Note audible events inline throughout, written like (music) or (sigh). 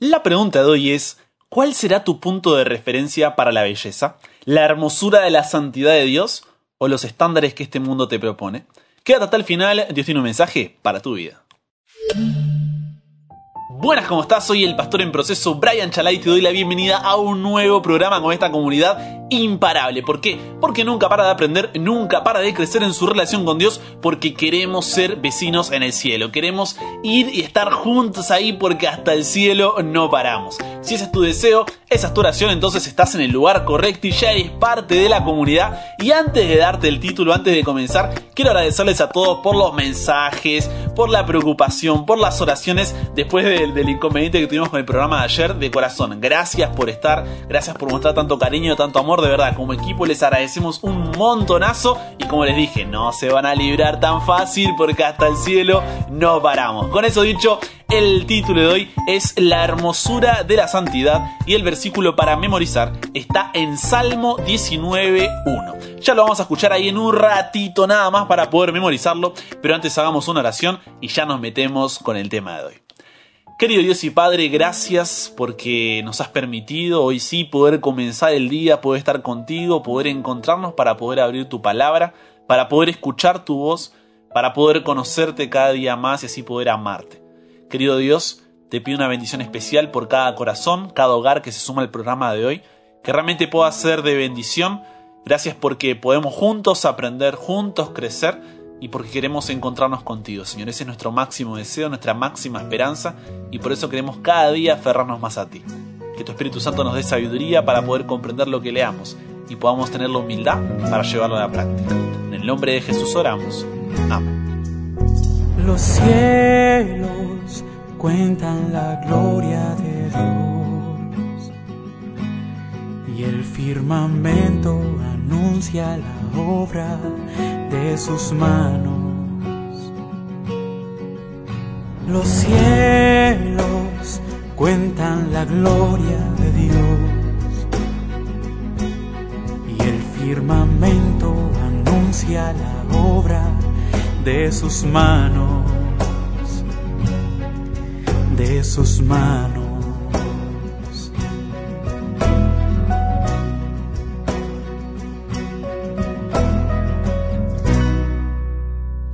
La pregunta de hoy es, ¿cuál será tu punto de referencia para la belleza? ¿La hermosura de la santidad de Dios o los estándares que este mundo te propone? Quédate hasta el final, Dios tiene un mensaje para tu vida. Buenas, ¿cómo estás? Soy el pastor en proceso Brian Chalai y te doy la bienvenida a un nuevo programa con esta comunidad imparable. ¿Por qué? Porque nunca para de aprender, nunca para de crecer en su relación con Dios, porque queremos ser vecinos en el cielo. Queremos ir y estar juntos ahí porque hasta el cielo no paramos. Si ese es tu deseo, esa es tu oración, entonces estás en el lugar correcto y ya eres parte de la comunidad. Y antes de darte el título, antes de comenzar, quiero agradecerles a todos por los mensajes, por la preocupación, por las oraciones después del, del inconveniente que tuvimos con el programa de ayer de corazón. Gracias por estar, gracias por mostrar tanto cariño, tanto amor de verdad, como equipo les agradecemos un montonazo y como les dije, no se van a librar tan fácil porque hasta el cielo no paramos. Con eso dicho, el título de hoy es La hermosura de la santidad y el versículo para memorizar está en Salmo 19.1. Ya lo vamos a escuchar ahí en un ratito nada más para poder memorizarlo, pero antes hagamos una oración y ya nos metemos con el tema de hoy. Querido Dios y Padre, gracias porque nos has permitido hoy sí poder comenzar el día, poder estar contigo, poder encontrarnos para poder abrir tu palabra, para poder escuchar tu voz, para poder conocerte cada día más y así poder amarte. Querido Dios, te pido una bendición especial por cada corazón, cada hogar que se suma al programa de hoy, que realmente pueda ser de bendición. Gracias porque podemos juntos aprender, juntos crecer y porque queremos encontrarnos contigo, Señor. Ese es nuestro máximo deseo, nuestra máxima esperanza y por eso queremos cada día aferrarnos más a ti. Que tu Espíritu Santo nos dé sabiduría para poder comprender lo que leamos y podamos tener la humildad para llevarlo a la práctica. En el nombre de Jesús oramos. Amén. Los cielos cuentan la gloria de Dios. Y el firmamento anuncia la obra de sus manos. Los cielos cuentan la gloria de Dios. Y el firmamento anuncia la obra de sus manos,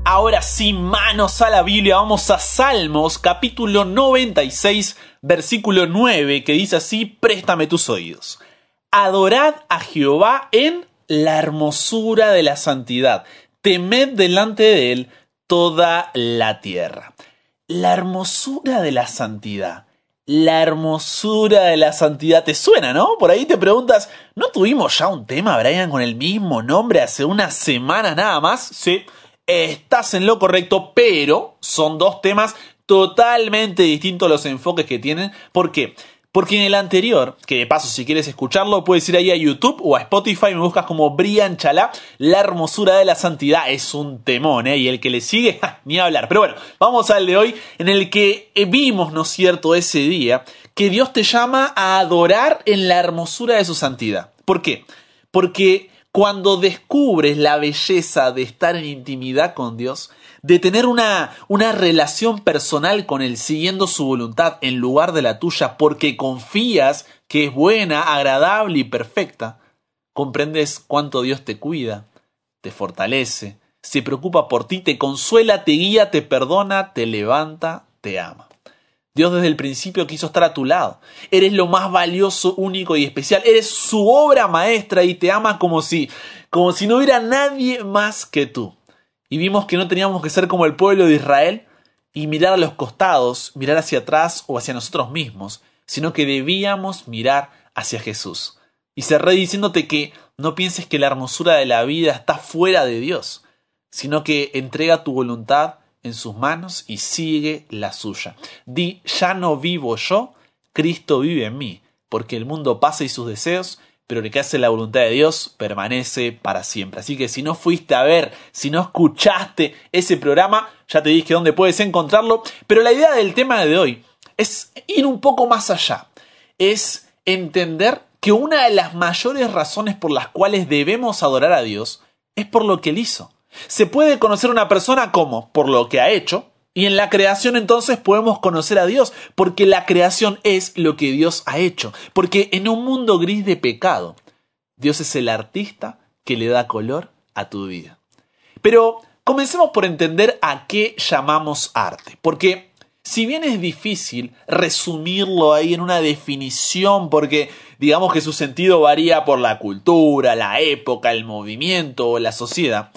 Ahora sí, manos a la Biblia, vamos a Salmos capítulo 96, versículo 9, que dice así, préstame tus oídos. Adorad a Jehová en la hermosura de la santidad, temed delante de él toda la tierra. La hermosura de la santidad. La hermosura de la santidad. ¿Te suena, no? Por ahí te preguntas, ¿no tuvimos ya un tema, Brian, con el mismo nombre hace unas semanas nada más? Sí estás en lo correcto, pero son dos temas totalmente distintos los enfoques que tienen. ¿Por qué? Porque en el anterior, que de paso si quieres escucharlo, puedes ir ahí a YouTube o a Spotify, me buscas como Brian Chalá, La hermosura de la santidad, es un temón, ¿eh? Y el que le sigue, (laughs) ni hablar. Pero bueno, vamos al de hoy, en el que vimos, ¿no es cierto?, ese día, que Dios te llama a adorar en la hermosura de su santidad. ¿Por qué? Porque cuando descubres la belleza de estar en intimidad con Dios, de tener una, una relación personal con Él siguiendo su voluntad en lugar de la tuya porque confías que es buena, agradable y perfecta, comprendes cuánto Dios te cuida, te fortalece, se preocupa por ti, te consuela, te guía, te perdona, te levanta, te ama. Dios desde el principio quiso estar a tu lado. Eres lo más valioso, único y especial. Eres su obra maestra y te ama como si, como si no hubiera nadie más que tú. Y vimos que no teníamos que ser como el pueblo de Israel y mirar a los costados, mirar hacia atrás o hacia nosotros mismos, sino que debíamos mirar hacia Jesús. Y cerré diciéndote que no pienses que la hermosura de la vida está fuera de Dios, sino que entrega tu voluntad en sus manos y sigue la suya. Di, ya no vivo yo, Cristo vive en mí, porque el mundo pasa y sus deseos, pero el que hace la voluntad de Dios permanece para siempre. Así que si no fuiste a ver, si no escuchaste ese programa, ya te dije dónde puedes encontrarlo, pero la idea del tema de hoy es ir un poco más allá, es entender que una de las mayores razones por las cuales debemos adorar a Dios es por lo que Él hizo. Se puede conocer una persona como por lo que ha hecho, Y en la creación entonces podemos conocer a Dios, porque la creación es lo que Dios ha hecho. Porque en un mundo gris de pecado, Dios es el artista que le da color a tu vida. Pero comencemos por entender a qué llamamos arte. Porque si bien es difícil resumirlo ahí en una definición, porque digamos que su sentido varía por la cultura, la época, el movimiento o la sociedad,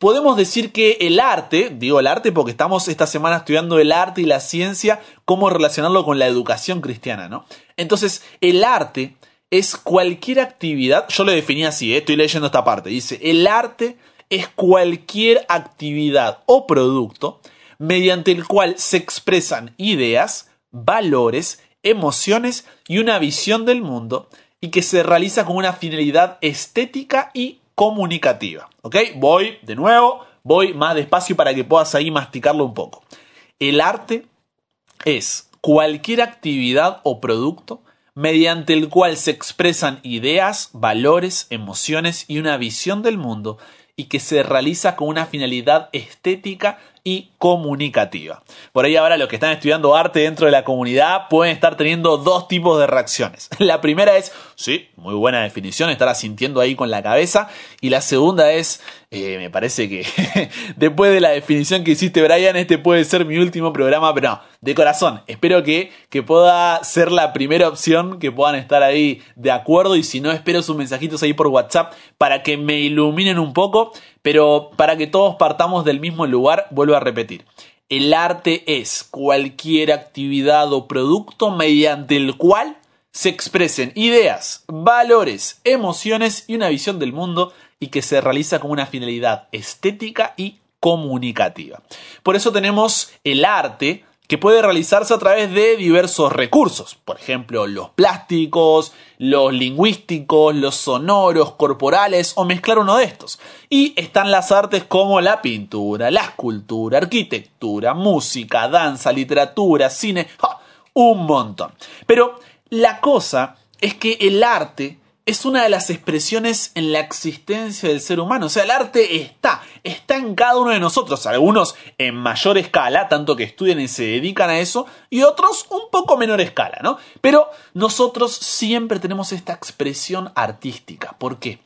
podemos decir que el arte, digo el arte porque estamos esta semana estudiando el arte y la ciencia, cómo relacionarlo con la educación cristiana, ¿no? Entonces, el arte es cualquier actividad, yo lo definí así, ¿eh? estoy leyendo esta parte, dice, el arte es cualquier actividad o producto mediante el cual se expresan ideas, valores, emociones y una visión del mundo y que se realiza con una finalidad estética y comunicativa. ¿Ok? Voy de nuevo, voy más despacio para que puedas ahí masticarlo un poco. El arte es cualquier actividad o producto mediante el cual se expresan ideas, valores, emociones y una visión del mundo y que se realiza con una finalidad estética y comunicativa. Por ahí ahora los que están estudiando arte dentro de la comunidad pueden estar teniendo dos tipos de reacciones. (laughs) La primera es, sí, muy buena definición, estar sintiendo ahí con la cabeza. Y la segunda es, eh, me parece que (laughs) después de la definición que hiciste Brian, este puede ser mi último programa, pero no, de corazón, espero que, que pueda ser la primera opción, que puedan estar ahí de acuerdo y si no, espero sus mensajitos ahí por WhatsApp para que me iluminen un poco, pero para que todos partamos del mismo lugar, vuelvo a repetir. El arte es cualquier actividad o producto mediante el cual se expresen ideas, valores, emociones y una visión del mundo y que se realiza con una finalidad estética y comunicativa. Por eso tenemos el arte que puede realizarse a través de diversos recursos, por ejemplo, los plásticos, los lingüísticos, los sonoros, corporales o mezclar uno de estos. Y están las artes como la pintura, la escultura, arquitectura, música, danza, literatura, cine, un montón. Pero la cosa es que el arte es una de las expresiones en la existencia del ser humano. O sea, el arte está, está en cada uno de nosotros. Algunos en mayor escala, tanto que estudian y se dedican a eso, y otros un poco menor escala, ¿no? Pero nosotros siempre tenemos esta expresión artística. ¿Por qué?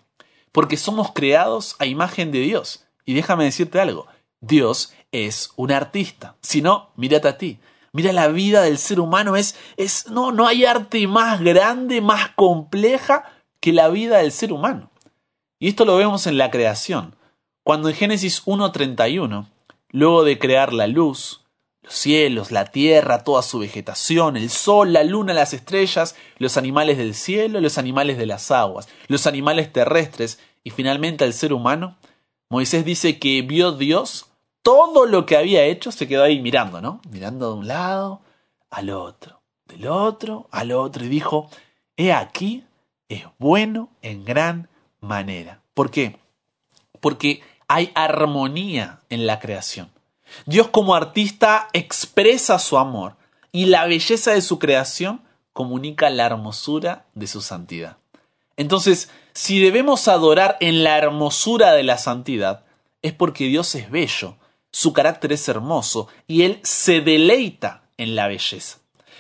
Porque somos creados a imagen de Dios. Y déjame decirte algo, Dios es un artista. Si no, mírate a ti. Mira la vida del ser humano, es, es, no, no hay arte más grande, más compleja que la vida del ser humano. Y esto lo vemos en la creación, cuando en Génesis 1.31, luego de crear la luz, los cielos, la tierra, toda su vegetación, el sol, la luna, las estrellas, los animales del cielo, los animales de las aguas, los animales terrestres y finalmente el ser humano, Moisés dice que vio Dios todo lo que había hecho se quedó ahí mirando, ¿no? Mirando de un lado al otro, del otro al otro, y dijo, he aquí, es bueno en gran manera. ¿Por qué? Porque hay armonía en la creación. Dios como artista expresa su amor y la belleza de su creación comunica la hermosura de su santidad. Entonces, si debemos adorar en la hermosura de la santidad, es porque Dios es bello su carácter es hermoso y él se deleita en la belleza.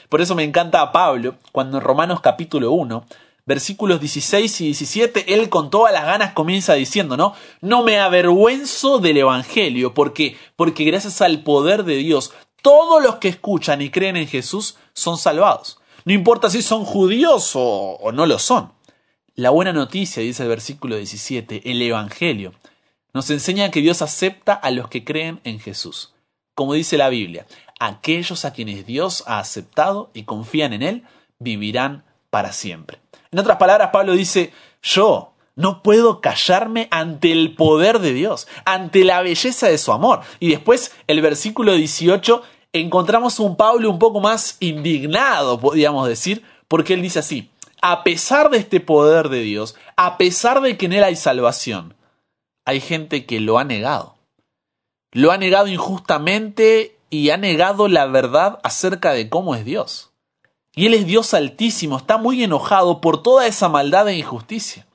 Por eso me encanta a Pablo cuando en Romanos capítulo 1, versículos 16 y 17, él con todas las ganas comienza diciendo, ¿no? No me avergüenzo del Evangelio, porque porque gracias al poder de Dios, todos los que escuchan y creen en Jesús son salvados. No importa si son judíos o, o no lo son. La buena noticia, dice el versículo 17, el Evangelio, nos enseña que Dios acepta a los que creen en Jesús. Como dice la Biblia, aquellos a quienes Dios ha aceptado y confían en Él vivirán para siempre. En otras palabras, Pablo dice, yo no puedo callarme ante el poder de Dios, ante la belleza de su amor. Y después, el versículo 18, encontramos un Pablo un poco más indignado, podríamos decir, porque él dice así, a pesar de este poder de Dios, a pesar de que en Él hay salvación, hay gente que lo ha negado. Lo ha negado injustamente y ha negado la verdad acerca de cómo es Dios. Y Él es Dios altísimo, está muy enojado por toda esa maldad e injusticia.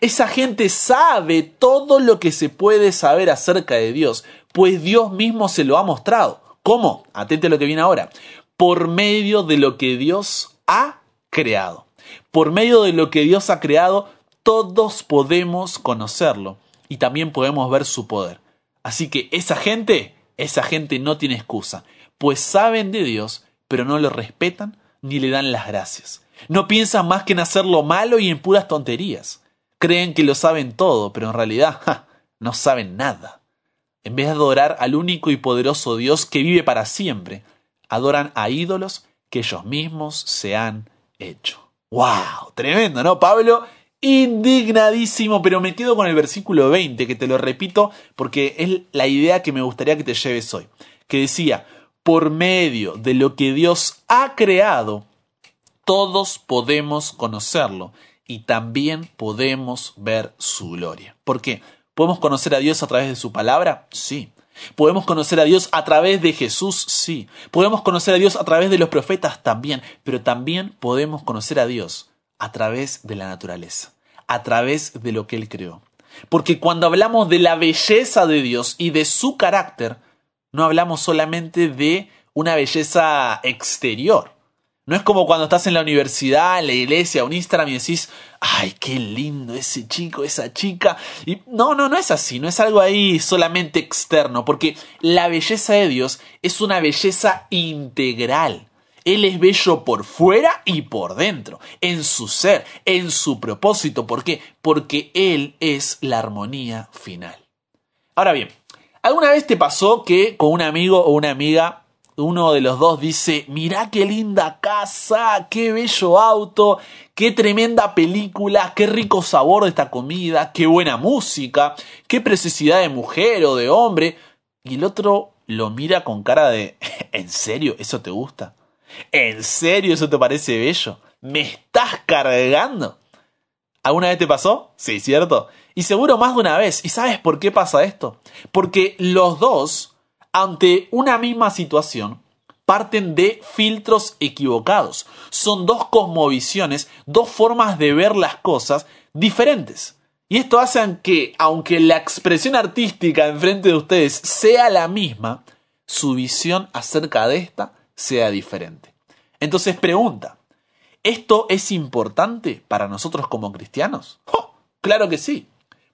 Esa gente sabe todo lo que se puede saber acerca de Dios, pues Dios mismo se lo ha mostrado. ¿Cómo? Atente a lo que viene ahora. Por medio de lo que Dios ha creado. Por medio de lo que Dios ha creado, todos podemos conocerlo y también podemos ver su poder. Así que esa gente, esa gente no tiene excusa, pues saben de Dios, pero no lo respetan ni le dan las gracias. No piensan más que en hacer lo malo y en puras tonterías. Creen que lo saben todo, pero en realidad no saben nada. En vez de adorar al único y poderoso Dios que vive para siempre, adoran a ídolos que ellos mismos se han hecho. ¡Wow! Tremendo, ¿no, Pablo? Indignadísimo, pero me quedo con el versículo 20, que te lo repito porque es la idea que me gustaría que te lleves hoy, que decía, por medio de lo que Dios ha creado, todos podemos conocerlo y también podemos ver su gloria. ¿Por qué? ¿Podemos conocer a Dios a través de su palabra? Sí. ¿Podemos conocer a Dios a través de Jesús? Sí. ¿Podemos conocer a Dios a través de los profetas? También. Pero también podemos conocer a Dios a través de la naturaleza, a través de lo que Él creó. Porque cuando hablamos de la belleza de Dios y de su carácter, no hablamos solamente de una belleza exterior, no es como cuando estás en la universidad, en la iglesia, un Instagram y decís, ay, qué lindo ese chico, esa chica. Y no, no, no es así, no es algo ahí solamente externo, porque la belleza de Dios es una belleza integral. Él es bello por fuera y por dentro, en su ser, en su propósito. ¿Por qué? Porque Él es la armonía final. Ahora bien, ¿alguna vez te pasó que con un amigo o una amiga uno de los dos dice, mirá qué linda casa, qué bello auto, qué tremenda película, qué rico sabor de esta comida, qué buena música, qué preciosidad de mujer o de hombre. Y el otro lo mira con cara de, (laughs) ¿en serio eso te gusta? ¿En serio eso te parece bello? ¿Me estás cargando? ¿Alguna vez te pasó? Sí, ¿cierto? Y seguro más de una vez. ¿Y sabes por qué pasa esto? Porque los dos ante una misma situación, parten de filtros equivocados. Son dos cosmovisiones, dos formas de ver las cosas diferentes. Y esto hace que, aunque la expresión artística enfrente de ustedes sea la misma, su visión acerca de esta sea diferente. Entonces pregunta, ¿esto es importante para nosotros como cristianos? Claro que sí.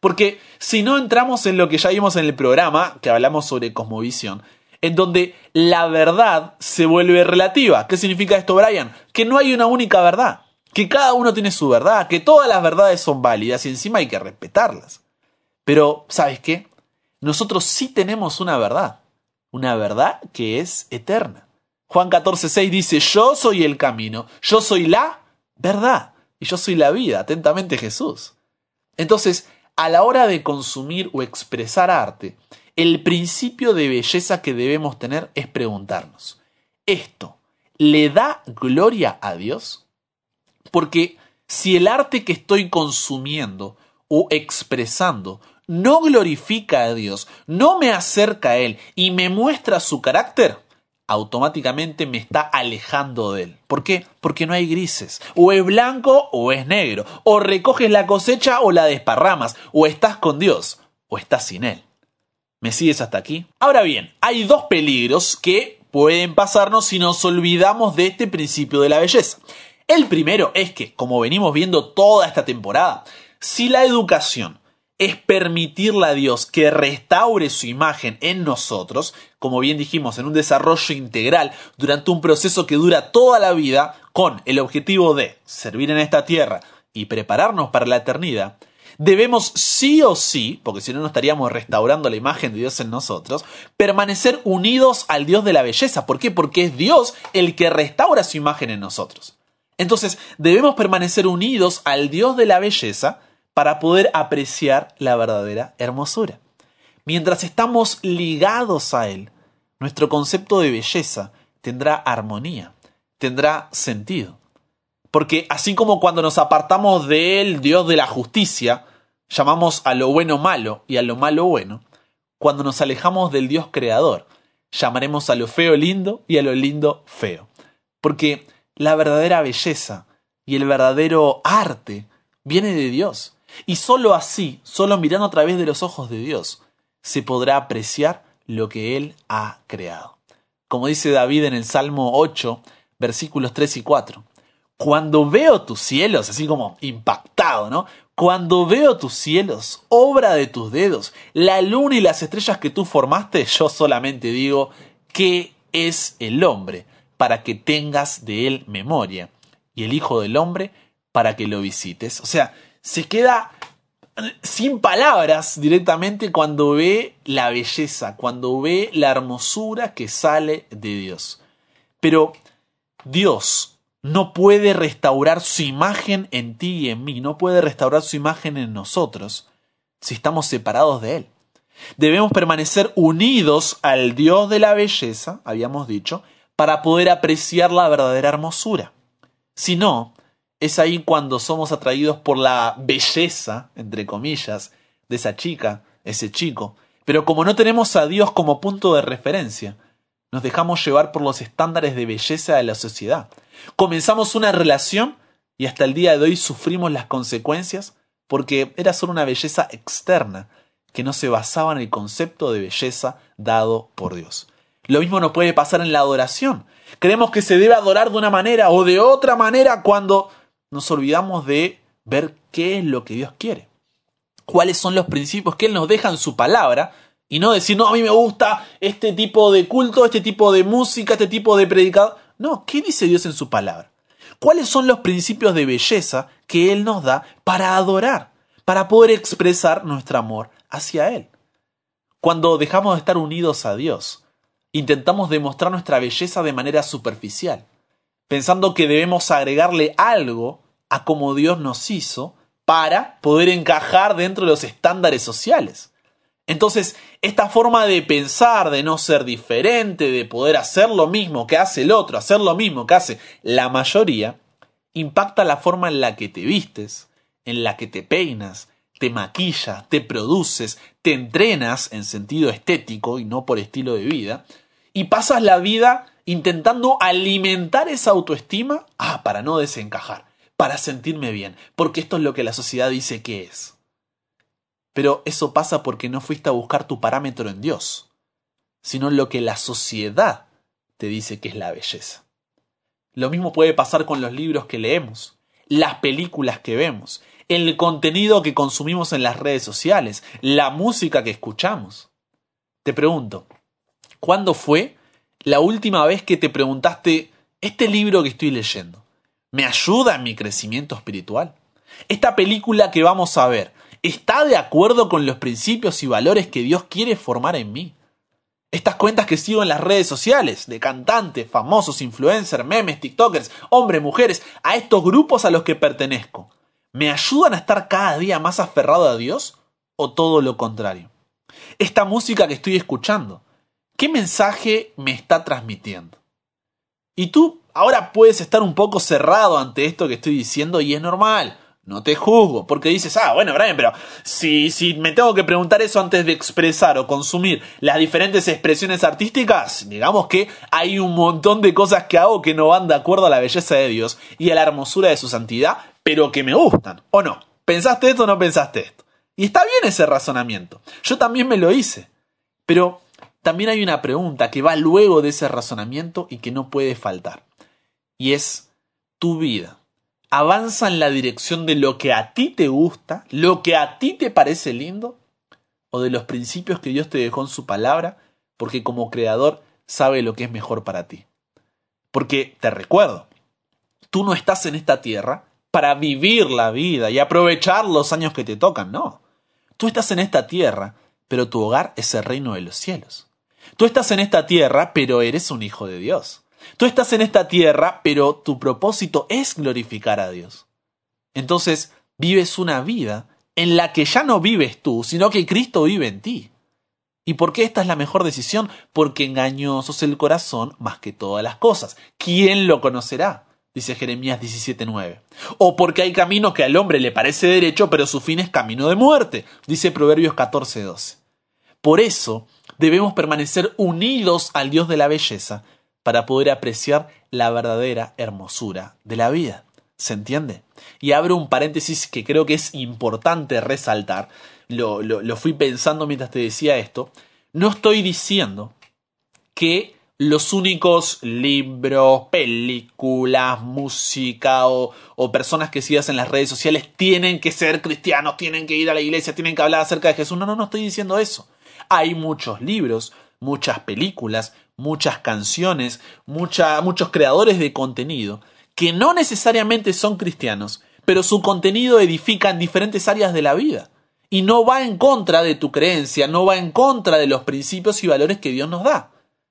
Porque si no entramos en lo que ya vimos en el programa, que hablamos sobre cosmovisión, en donde la verdad se vuelve relativa. ¿Qué significa esto, Brian? Que no hay una única verdad, que cada uno tiene su verdad, que todas las verdades son válidas y encima hay que respetarlas. Pero, ¿sabes qué? Nosotros sí tenemos una verdad, una verdad que es eterna. Juan 14:6 dice, yo soy el camino, yo soy la verdad y yo soy la vida, atentamente Jesús. Entonces, a la hora de consumir o expresar arte, el principio de belleza que debemos tener es preguntarnos, ¿esto le da gloria a Dios? Porque si el arte que estoy consumiendo o expresando no glorifica a Dios, no me acerca a Él y me muestra su carácter, automáticamente me está alejando de él. ¿Por qué? Porque no hay grises. O es blanco o es negro. O recoges la cosecha o la desparramas. O estás con Dios o estás sin Él. ¿Me sigues hasta aquí? Ahora bien, hay dos peligros que pueden pasarnos si nos olvidamos de este principio de la belleza. El primero es que, como venimos viendo toda esta temporada, si la educación es permitirle a Dios que restaure su imagen en nosotros, como bien dijimos, en un desarrollo integral durante un proceso que dura toda la vida, con el objetivo de servir en esta tierra y prepararnos para la eternidad, debemos sí o sí, porque si no no estaríamos restaurando la imagen de Dios en nosotros, permanecer unidos al Dios de la belleza. ¿Por qué? Porque es Dios el que restaura su imagen en nosotros. Entonces, debemos permanecer unidos al Dios de la belleza, para poder apreciar la verdadera hermosura. Mientras estamos ligados a Él, nuestro concepto de belleza tendrá armonía, tendrá sentido. Porque así como cuando nos apartamos de Él, Dios de la justicia, llamamos a lo bueno malo y a lo malo bueno, cuando nos alejamos del Dios creador, llamaremos a lo feo lindo y a lo lindo feo. Porque la verdadera belleza y el verdadero arte viene de Dios. Y sólo así, solo mirando a través de los ojos de Dios, se podrá apreciar lo que Él ha creado. como dice David en el Salmo 8, versículos 3 y 4. Cuando veo tus cielos, así como impactado, ¿no? Cuando veo tus cielos, obra de tus dedos, la luna y las estrellas que tú formaste, yo solamente digo, ¿qué es el hombre? Para que tengas de él memoria, y el Hijo del Hombre para que lo visites. O sea, se queda sin palabras directamente cuando ve la belleza, cuando ve la hermosura que sale de Dios. Pero Dios no puede restaurar su imagen en ti y en mí, no puede restaurar su imagen en nosotros si estamos separados de Él. Debemos permanecer unidos al Dios de la belleza, habíamos dicho, para poder apreciar la verdadera hermosura. Si no, es ahí cuando somos atraídos por la belleza, entre comillas, de esa chica, ese chico. Pero como no tenemos a Dios como punto de referencia, nos dejamos llevar por los estándares de belleza de la sociedad. Comenzamos una relación y hasta el día de hoy sufrimos las consecuencias porque era solo una belleza externa que no se basaba en el concepto de belleza dado por Dios. Lo mismo nos puede pasar en la adoración. Creemos que se debe adorar de una manera o de otra manera cuando nos olvidamos de ver qué es lo que Dios quiere. Cuáles son los principios que Él nos deja en su palabra y no decir, no, a mí me gusta este tipo de culto, este tipo de música, este tipo de predicado. No, ¿qué dice Dios en su palabra? ¿Cuáles son los principios de belleza que Él nos da para adorar, para poder expresar nuestro amor hacia Él? Cuando dejamos de estar unidos a Dios, intentamos demostrar nuestra belleza de manera superficial, pensando que debemos agregarle algo a como Dios nos hizo para poder encajar dentro de los estándares sociales. Entonces, esta forma de pensar, de no ser diferente, de poder hacer lo mismo que hace el otro, hacer lo mismo que hace la mayoría, impacta la forma en la que te vistes, en la que te peinas, te maquillas, te produces, te entrenas en sentido estético y no por estilo de vida, y pasas la vida intentando alimentar esa autoestima, ah, para no desencajar para sentirme bien, porque esto es lo que la sociedad dice que es. Pero eso pasa porque no fuiste a buscar tu parámetro en Dios, sino lo que la sociedad te dice que es la belleza. Lo mismo puede pasar con los libros que leemos, las películas que vemos, el contenido que consumimos en las redes sociales, la música que escuchamos. Te pregunto, ¿cuándo fue la última vez que te preguntaste este libro que estoy leyendo? ¿Me ayuda en mi crecimiento espiritual? Esta película que vamos a ver, ¿está de acuerdo con los principios y valores que Dios quiere formar en mí? Estas cuentas que sigo en las redes sociales, de cantantes, famosos, influencers, memes, TikTokers, hombres, mujeres, a estos grupos a los que pertenezco, ¿me ayudan a estar cada día más aferrado a Dios o todo lo contrario? Esta música que estoy escuchando, ¿qué mensaje me está transmitiendo? Y tú ahora puedes estar un poco cerrado ante esto que estoy diciendo y es normal. No te juzgo, porque dices, ah, bueno, Brian, pero si, si me tengo que preguntar eso antes de expresar o consumir las diferentes expresiones artísticas, digamos que hay un montón de cosas que hago que no van de acuerdo a la belleza de Dios y a la hermosura de su santidad, pero que me gustan, ¿o no? ¿Pensaste esto o no pensaste esto? Y está bien ese razonamiento. Yo también me lo hice. Pero también hay una pregunta que va luego de ese razonamiento y que no puede faltar y es tu vida. ¿Avanza en la dirección de lo que a ti te gusta, lo que a ti te parece lindo? ¿O de los principios que Dios te dejó en su palabra? Porque como creador sabe lo que es mejor para ti. Porque te recuerdo, tú no estás en esta tierra para vivir la vida y aprovechar los años que te tocan, no. Tú estás en esta tierra, pero tu hogar es el reino de los cielos. Tú estás en esta tierra, pero eres un hijo de Dios. Tú estás en esta tierra, pero tu propósito es glorificar a Dios. Entonces, vives una vida en la que ya no vives tú, sino que Cristo vive en ti. ¿Y por qué esta es la mejor decisión? Porque engañoso es el corazón más que todas las cosas. ¿Quién lo conocerá? Dice Jeremías 17:9. O porque hay camino que al hombre le parece derecho, pero su fin es camino de muerte. Dice Proverbios 14:12. Por eso debemos permanecer unidos al Dios de la belleza para poder apreciar la verdadera hermosura de la vida. ¿Se entiende? Y abro un paréntesis que creo que es importante resaltar. Lo, lo, fui pensando mientras te decía esto. No estoy diciendo que los únicos libros, películas, música o, o, personas que sigas en las redes sociales tienen que ser cristianos, tienen que ir a la iglesia, tienen que hablar acerca de Jesús. No, no, no estoy diciendo eso. Hay muchos libros, muchas películas, muchas canciones, muchos creadores de contenido que no necesariamente son cristianos, pero su contenido edifica en diferentes áreas de la vida. Y no va en contra de tu creencia, no va en contra de los principios y valores que Dios nos da,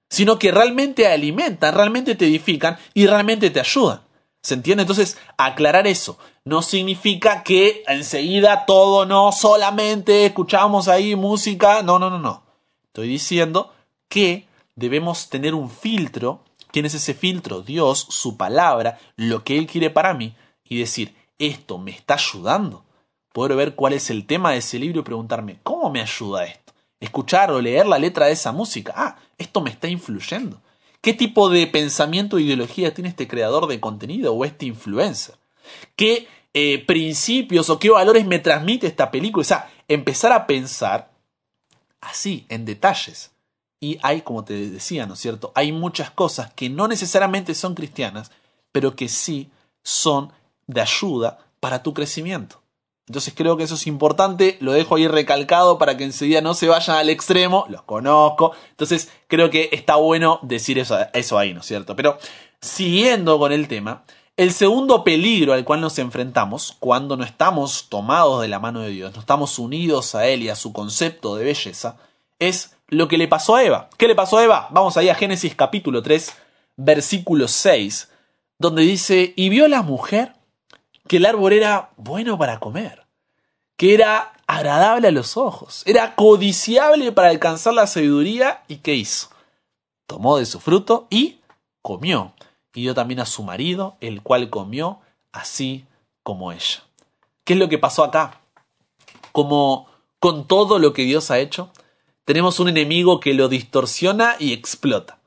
sino que realmente alimentan, realmente te edifican y realmente te ayudan. ¿Se entiende? Entonces, aclarar eso no significa que enseguida todo no solamente escuchamos ahí música. No, no, no, no. Estoy diciendo que debemos tener un filtro. ¿Quién es ese filtro? Dios, su palabra, lo que Él quiere para mí y decir, esto me está ayudando. Poder ver cuál es el tema de ese libro y preguntarme, ¿cómo me ayuda esto? Escuchar o leer la letra de esa música. Ah, esto me está influyendo. ¿Qué tipo de pensamiento o ideología tiene este creador de contenido o este influencer? ¿Qué eh, principios o qué valores me transmite esta película? O sea, empezar a pensar así, en detalles. Y hay, como te decía, ¿no es cierto? Hay muchas cosas que no necesariamente son cristianas, pero que sí son de ayuda para tu crecimiento. Entonces creo que eso es importante, lo dejo ahí recalcado para que enseguida no se vayan al extremo, los conozco, entonces creo que está bueno decir eso, ahí, ¿no es cierto? Pero siguiendo con el tema, el segundo peligro al cual nos enfrentamos cuando no estamos tomados de la mano de Dios, no estamos unidos a Él y a su concepto de belleza, es lo que le pasó a Eva. ¿Qué le pasó a Eva? Vamos ahí a Génesis capítulo 3, versículo 6, donde dice, y vio la mujer que el árbol era bueno para comer, que era agradable a los ojos, era codiciable para alcanzar la sabiduría, ¿y qué hizo? Tomó de su fruto y comió, y dio también a su marido, el cual comió así como ella. ¿Qué es lo que pasó acá? Como con todo lo que Dios ha hecho, tenemos un enemigo que lo distorsiona y explota.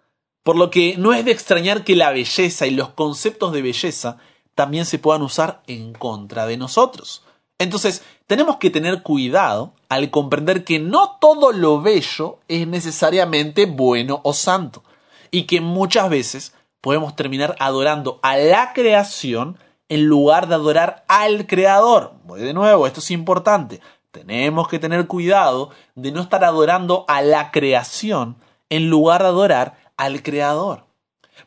Por lo que no es de extrañar que la belleza y los conceptos de belleza también se puedan usar en contra de nosotros. Entonces, tenemos que tener cuidado al comprender que no todo lo bello es necesariamente bueno o santo, y que muchas veces podemos terminar adorando a la creación en lugar de adorar al creador. De nuevo, esto es importante. Tenemos que tener cuidado de no estar adorando a la creación en lugar de adorar al creador.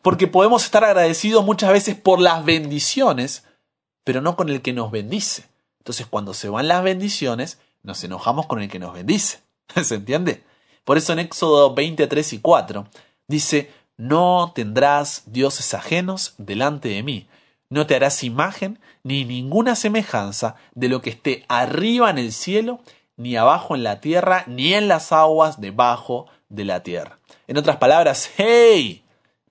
Porque podemos estar agradecidos muchas veces por las bendiciones, pero no con el que nos bendice. Entonces cuando se van las bendiciones, nos enojamos con el que nos bendice. (laughs) ¿Se entiende? Por eso en Éxodo 23 y 4 dice, no tendrás dioses ajenos delante de mí, no te harás imagen ni ninguna semejanza de lo que esté arriba en el cielo, ni abajo en la tierra, ni en las aguas debajo de la tierra. En otras palabras, hey,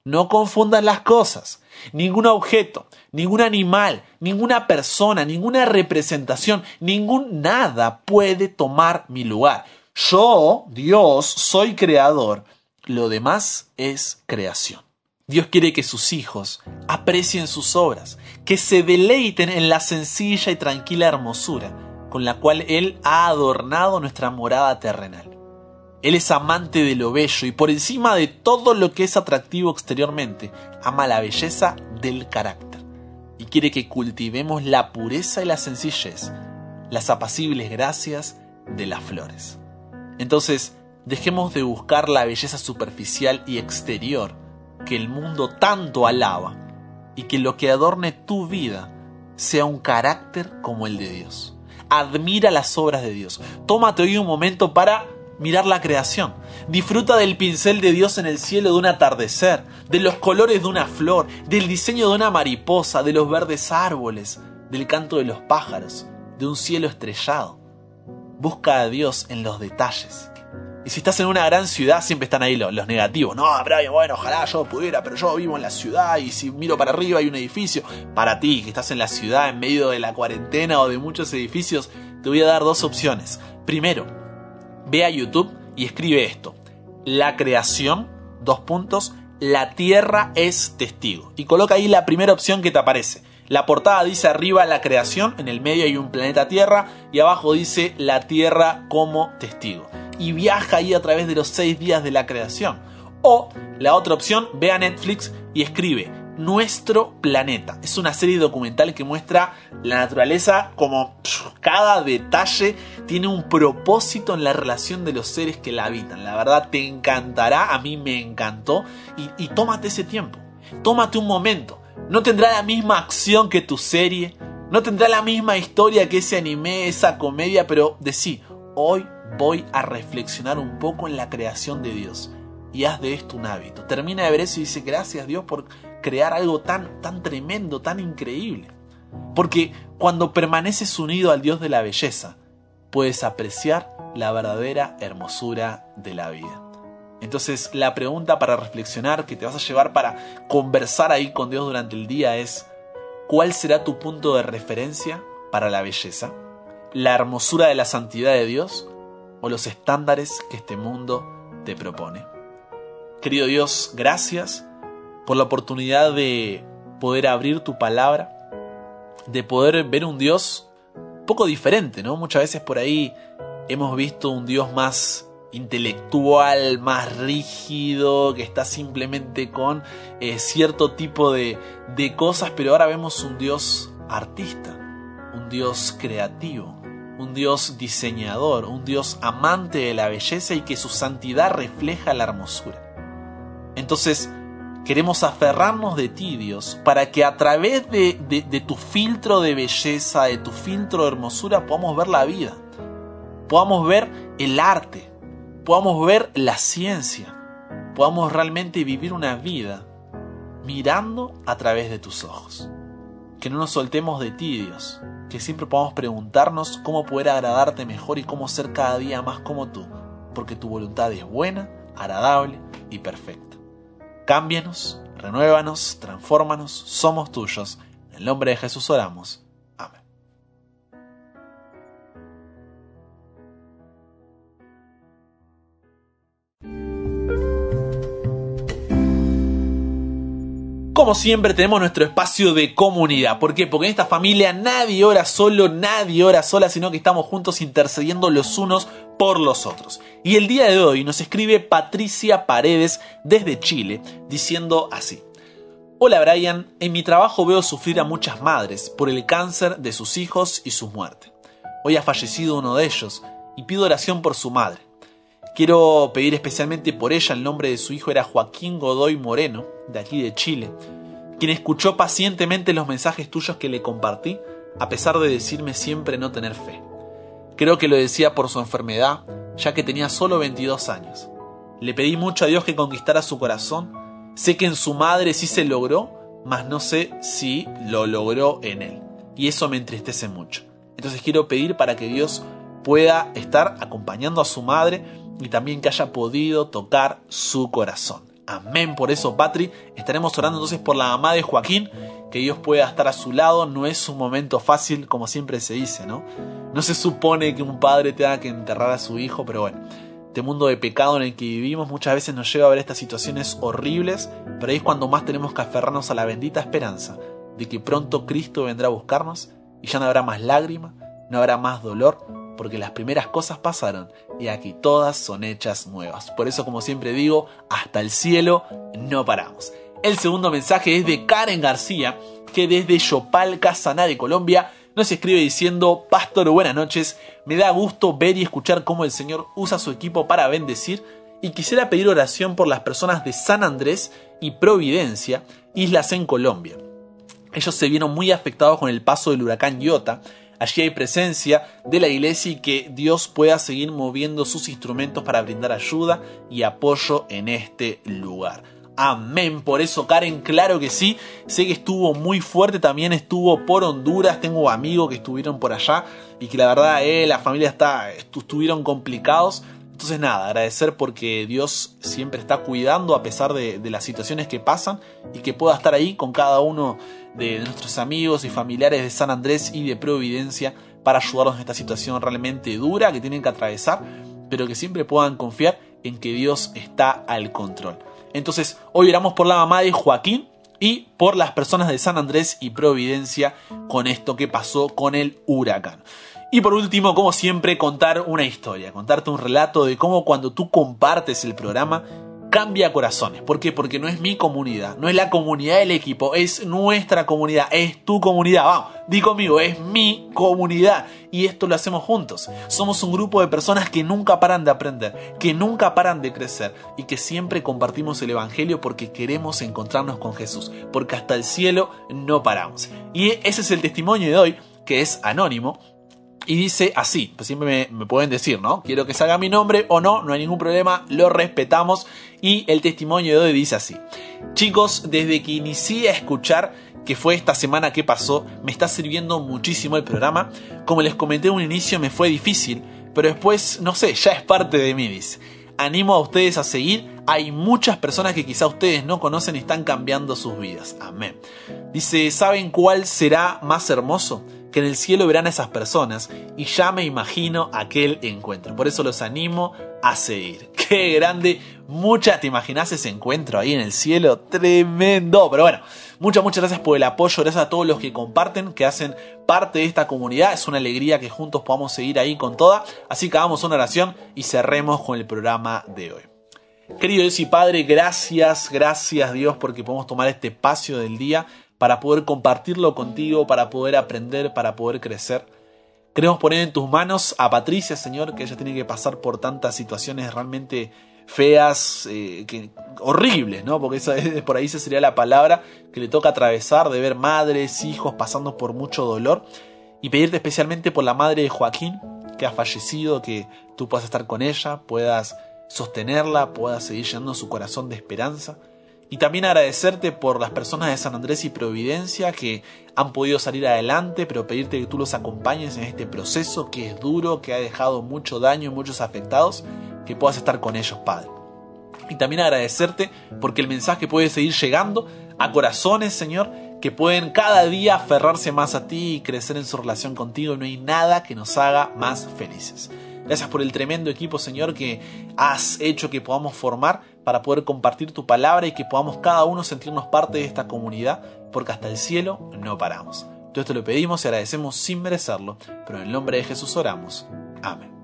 no confundan las cosas. Ningún objeto, ningún animal, ninguna persona, ninguna representación, ningún nada puede tomar mi lugar. Yo, Dios, soy creador. Lo demás es creación. Dios quiere que sus hijos aprecien sus obras, que se deleiten en la sencilla y tranquila hermosura con la cual Él ha adornado nuestra morada terrenal. Él es amante de lo bello y por encima de todo lo que es atractivo exteriormente, ama la belleza del carácter y quiere que cultivemos la pureza y la sencillez, las apacibles gracias de las flores. Entonces, dejemos de buscar la belleza superficial y exterior que el mundo tanto alaba y que lo que adorne tu vida sea un carácter como el de Dios. Admira las obras de Dios. Tómate hoy un momento para mirar la creación. Disfruta del pincel de Dios en el cielo de un atardecer, de los colores de una flor, del diseño de una mariposa, de los verdes árboles, del canto de los pájaros, de un cielo estrellado. Busca a Dios en los detalles. Y si estás en una gran ciudad, siempre están ahí los, negativos. No, Brian, bueno, ojalá yo pudiera, pero yo vivo en la ciudad y si miro para arriba hay un edificio. Para ti, que estás en la ciudad en medio de la cuarentena o de muchos edificios, te voy a dar dos opciones. Primero, ve a YouTube y escribe esto. La creación, dos puntos, la tierra es testigo. Y coloca ahí la primera opción que te aparece. La portada dice arriba la creación, en el medio hay un planeta Tierra y abajo dice la Tierra como testigo y viaja ahí a través de los seis días de la creación. O la otra opción, ve a Netflix y escribe Nuestro Planeta. Es una serie documental que muestra la naturaleza como cada detalle tiene un propósito en la relación de los seres que la habitan. La verdad te encantará, a mí me encantó. Y, tómate ese tiempo, tómate un momento. No tendrá la misma acción que tu serie, no tendrá la misma historia que ese anime, esa comedia, pero de sí, hoy voy a reflexionar un poco en la creación de Dios. Y haz de esto un hábito. Termina de ver eso y dice, gracias Dios por crear algo tan, tan tremendo, tan increíble. Porque cuando permaneces unido al Dios de la belleza, puedes apreciar la verdadera hermosura de la vida. Entonces la pregunta para reflexionar que te vas a llevar para conversar ahí con Dios durante el día es, ¿cuál será tu punto de referencia para la belleza? ¿La hermosura de la santidad de Dios o los estándares que este mundo te propone? Querido Dios, gracias por la oportunidad de poder abrir tu palabra, de poder ver un Dios poco diferente, ¿no? Muchas veces por ahí hemos visto un Dios más intelectual, más rígido, que está simplemente con eh, cierto tipo de, de cosas, pero ahora vemos un Dios artista, un Dios creativo, un Dios diseñador, un Dios amante de la belleza y que su santidad refleja la hermosura. Entonces, queremos aferrarnos de ti, Dios, para que a través de, tu filtro de belleza, de tu filtro de hermosura, podamos ver la vida, podamos ver el arte, podamos ver la ciencia, podamos realmente vivir una vida mirando a través de tus ojos. Que no nos soltemos de ti, Dios, que siempre podamos preguntarnos cómo poder agradarte mejor y cómo ser cada día más como tú, porque tu voluntad es buena, agradable y perfecta. Cámbianos, renuévanos, transfórmanos, somos tuyos. En el nombre de Jesús oramos. Como siempre tenemos nuestro espacio de comunidad. ¿Por qué? Porque en esta familia nadie ora solo, nadie ora sola, sino que estamos juntos intercediendo los unos por los otros. Y el día de hoy nos escribe Patricia Paredes desde Chile diciendo así. Hola Brian, en mi trabajo veo sufrir a muchas madres por el cáncer de sus hijos y su muerte. Hoy ha fallecido uno de ellos y pido oración por su madre. Quiero pedir especialmente por ella, el nombre de su hijo era Joaquín Godoy Moreno, de aquí de Chile, quien escuchó pacientemente los mensajes tuyos que le compartí, a pesar de decirme siempre no tener fe. Creo que lo decía por su enfermedad, ya que tenía solo 22 años. Le pedí mucho a Dios que conquistara su corazón. Sé que en su madre sí se logró, mas no sé si lo logró en él. Y eso me entristece mucho. Entonces quiero pedir para que Dios pueda estar acompañando a su madre y también que haya podido tocar su corazón. Amén por eso, Patri. Estaremos orando entonces por la mamá de Joaquín, que Dios pueda estar a su lado. No es un momento fácil, como siempre se dice, ¿no? No se supone que un padre tenga que enterrar a su hijo, pero bueno, este mundo de pecado en el que vivimos muchas veces nos lleva a ver estas situaciones horribles, pero ahí es cuando más tenemos que aferrarnos a la bendita esperanza de que pronto Cristo vendrá a buscarnos y ya no habrá más lágrima, no habrá más dolor, porque las primeras cosas pasaron y aquí todas son hechas nuevas. Por eso, como siempre digo, hasta el cielo no paramos. El segundo mensaje es de Karen García, que desde Yopal, Casaná de Colombia, nos escribe diciendo, Pastor, buenas noches, me da gusto ver y escuchar cómo el Señor usa su equipo para bendecir y quisiera pedir oración por las personas de San Andrés y Providencia, islas en Colombia. Ellos se vieron muy afectados con el paso del huracán Iota, allí hay presencia de la iglesia y que Dios pueda seguir moviendo sus instrumentos para brindar ayuda y apoyo en este lugar. Amén. Por eso, Karen, claro que sí. Sé que estuvo muy fuerte. También estuvo por Honduras. Tengo amigos que estuvieron por allá. Y que la verdad, eh, la familia estuvieron complicados. Entonces, nada, agradecer porque Dios siempre está cuidando a pesar de, las situaciones que pasan. Y que pueda estar ahí con cada uno de nuestros amigos y familiares de San Andrés y de Providencia para ayudarnos en esta situación realmente dura que tienen que atravesar. Pero que siempre puedan confiar en que Dios está al control. Entonces, hoy oramos por la mamá de Joaquín y por las personas de San Andrés y Providencia con esto que pasó con el huracán. Y por último, como siempre, contar una historia, contarte un relato de cómo cuando tú compartes el programa, cambia corazones. ¿Por qué? Porque no es mi comunidad, no es la comunidad del equipo, es nuestra comunidad, es tu comunidad. Vamos, di conmigo, es mi comunidad. Y esto lo hacemos juntos. Somos un grupo de personas que nunca paran de aprender, que nunca paran de crecer y que siempre compartimos el Evangelio porque queremos encontrarnos con Jesús, porque hasta el cielo no paramos. Y ese es el testimonio de hoy, que es anónimo, y dice así, pues siempre me, pueden decir, ¿no? Quiero que salga mi nombre o no, no hay ningún problema, lo respetamos. Y el testimonio de hoy dice así. Chicos, desde que inicié a escuchar, que fue esta semana que pasó, me está sirviendo muchísimo el programa. Como les comenté en un inicio, me fue difícil, pero después, no sé, ya es parte de mí, dice. Animo a ustedes a seguir. Hay muchas personas que quizá ustedes no conocen y están cambiando sus vidas. Amén. Dice, ¿saben cuál será más hermoso? Que en el cielo verán a esas personas y ya me imagino aquel encuentro. Por eso los animo a seguir. (laughs) Qué grande, muchas te imaginas ese encuentro ahí en el cielo, tremendo. Pero bueno, muchas, muchas gracias por el apoyo, gracias a todos los que comparten, que hacen parte de esta comunidad. Es una alegría que juntos podamos seguir ahí con toda. Así que hagamos una oración y cerremos con el programa de hoy. Querido Dios y Padre, gracias, gracias Dios porque podemos tomar este espacio del día para poder compartirlo contigo, para poder aprender, para poder crecer. Queremos poner en tus manos a Patricia, Señor, que ella tiene que pasar por tantas situaciones realmente feas, eh, que, horribles, ¿no? Porque esa, por ahí esa sería la palabra que le toca atravesar, de ver madres, hijos pasando por mucho dolor. Y pedirte especialmente por la madre de Joaquín, que ha fallecido, que tú puedas estar con ella, puedas sostenerla, puedas seguir llenando su corazón de esperanza. Y también agradecerte por las personas de San Andrés y Providencia que han podido salir adelante, pero pedirte que tú los acompañes en este proceso que es duro, que ha dejado mucho daño, muchos afectados, que puedas estar con ellos, Padre. Y también agradecerte porque el mensaje puede seguir llegando a corazones, Señor, que pueden cada día aferrarse más a ti y crecer en su relación contigo. No hay nada que nos haga más felices. Gracias por el tremendo equipo, Señor, que has hecho que podamos formar para poder compartir tu palabra y que podamos cada uno sentirnos parte de esta comunidad, porque hasta el cielo no paramos. Todo esto lo pedimos y agradecemos sin merecerlo, pero en el nombre de Jesús oramos. Amén.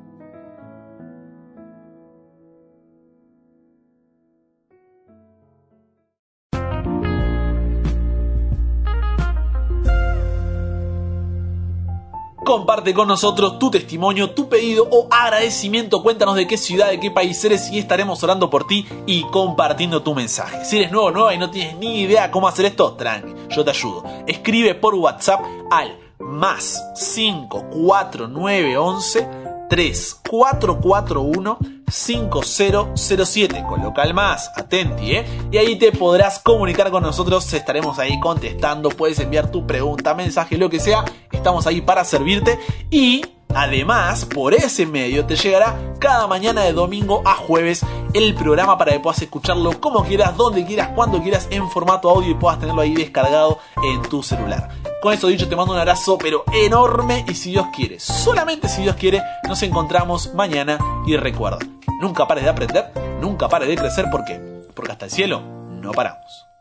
Comparte con nosotros tu testimonio, tu pedido o agradecimiento. Cuéntanos de qué ciudad, de qué país eres y estaremos orando por ti y compartiendo tu mensaje. Si eres nuevo o nueva y no tienes ni idea cómo hacer esto, tranqui, yo te ayudo. Escribe por WhatsApp al más 54911 3441 5007. Coloca el más, atenti, ¿eh? Y ahí te podrás comunicar con nosotros, estaremos ahí contestando, puedes enviar tu pregunta, mensaje, lo que sea, estamos ahí para servirte y Además, por ese medio te llegará cada mañana de domingo a jueves el programa para que puedas escucharlo como quieras, donde quieras, cuando quieras, en formato audio y puedas tenerlo ahí descargado en tu celular. Con eso dicho, te mando un abrazo, pero enorme y si Dios quiere, solamente si Dios quiere, nos encontramos mañana y recuerda, nunca pares de aprender, nunca pares de crecer, ¿por qué? Porque hasta el cielo no paramos.